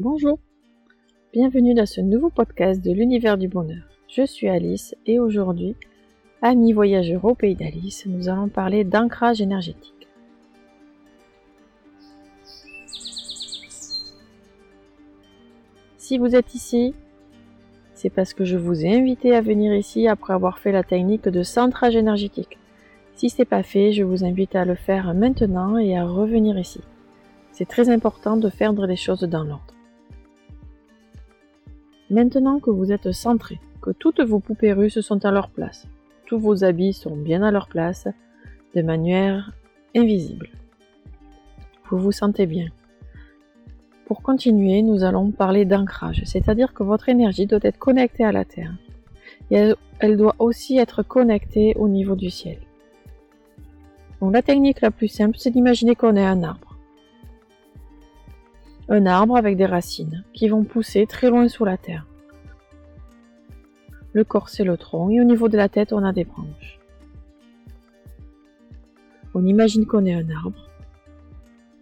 Bonjour, bienvenue dans ce nouveau podcast de l'univers du bonheur. Je suis Alice et aujourd'hui, amis voyageurs au pays d'Alice, nous allons parler d'ancrage énergétique. Si vous êtes ici, c'est parce que je vous ai invité à venir ici après avoir fait la technique de centrage énergétique. Si ce n'est pas fait, je vous invite à le faire maintenant et à revenir ici. C'est très important de faire les choses dans l'ordre. Maintenant que vous êtes centré, que toutes vos poupées russes sont à leur place, tous vos habits sont bien à leur place, de manière invisible. Vous vous sentez bien. Pour continuer, nous allons parler d'ancrage, c'est-à-dire que votre énergie doit être connectée à la Terre. Et elle, doit aussi être connectée au niveau du ciel. Donc la technique la plus simple, c'est d'imaginer qu'on est un arbre. Un arbre avec des racines qui vont pousser très loin sous la terre. Le corps c'est le tronc et au niveau de la tête on a des branches. On imagine qu'on est un arbre.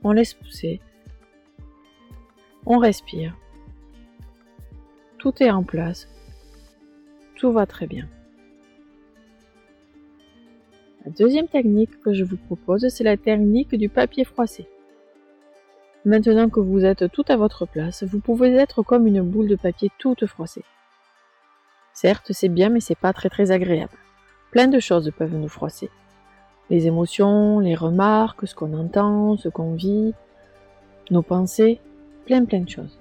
On laisse pousser. On respire. Tout est en place. Tout va très bien. La deuxième technique que je vous propose, c'est la technique du papier froissé. Maintenant que vous êtes tout à votre place, vous pouvez être comme une boule de papier toute froissée. Certes, c'est bien, mais c'est pas très très agréable. Plein de choses peuvent nous froisser. Les émotions, les remarques, ce qu'on entend, ce qu'on vit, nos pensées, plein plein de choses.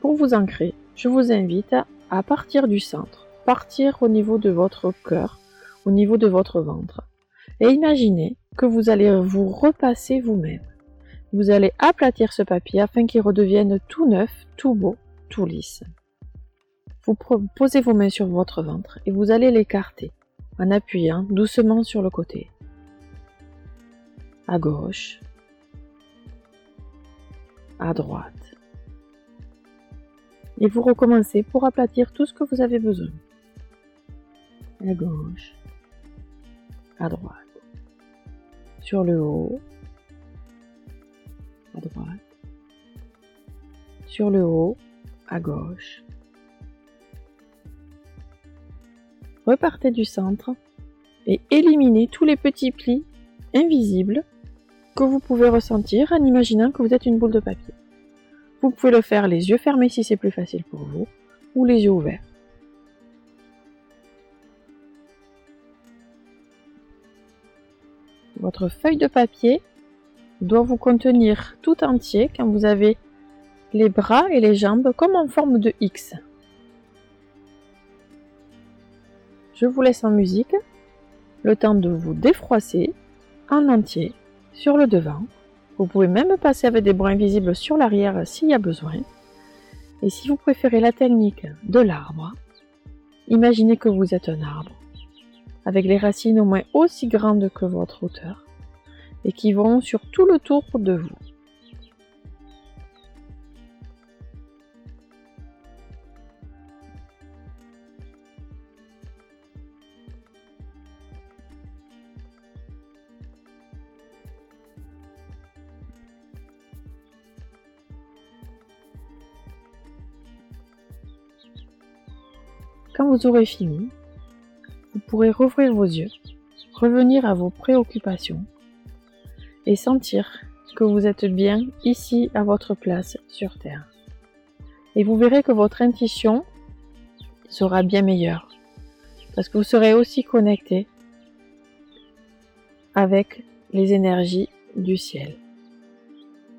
Pour vous ancrer, je vous invite à partir du centre, partir au niveau de votre cœur, au niveau de votre ventre. Et imaginez que vous allez vous repasser vous-même. Vous allez aplatir ce papier afin qu'il redevienne tout neuf, tout beau, tout lisse. Vous posez vos mains sur votre ventre et vous allez l'écarter en appuyant doucement sur le côté. À gauche, à droite. Et vous recommencez pour aplatir tout ce que vous avez besoin. À gauche, à droite, sur le haut, droite, sur le haut, à gauche. Repartez du centre et éliminez tous les petits plis invisibles que vous pouvez ressentir en imaginant que vous êtes une boule de papier. Vous pouvez le faire les yeux fermés si c'est plus facile pour vous, ou les yeux ouverts. Votre feuille de papier doit vous contenir tout entier quand vous avez les bras et les jambes comme en forme de X. Je vous laisse en musique le temps de vous défroisser en entier sur le devant. Vous pouvez même passer avec des bras invisibles sur l'arrière s'il y a besoin. Et si vous préférez la technique de l'arbre, imaginez que vous êtes un arbre avec les racines au moins aussi grandes que votre hauteur, et qui vont sur tout le tour de vous. Quand vous aurez fini, vous pourrez rouvrir vos yeux, revenir à vos préoccupations et sentir que vous êtes bien ici à votre place sur Terre. Et vous verrez que votre intuition sera bien meilleure parce que vous serez aussi connecté avec les énergies du ciel.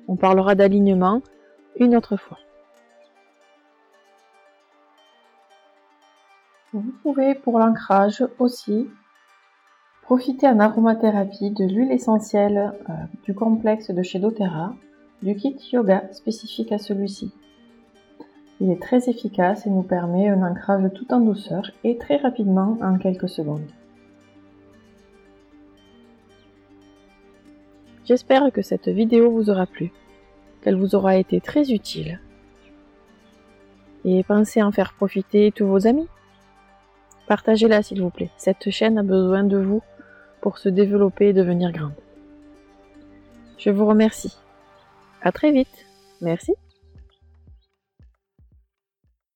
On parlera d'alignement une autre fois. Vous pouvez pour l'ancrage aussi profiter en aromathérapie de l'huile essentielle euh, du complexe de chez doTERRA, du kit yoga spécifique à celui-ci. Il est très efficace et nous permet un ancrage tout en douceur et très rapidement en quelques secondes. J'espère que cette vidéo vous aura plu, qu'elle vous aura été très utile. Et pensez à en faire profiter tous vos amis. Partagez-la s'il vous plaît. Cette chaîne a besoin de vous pour se développer et devenir grande. Je vous remercie. À très vite. Merci.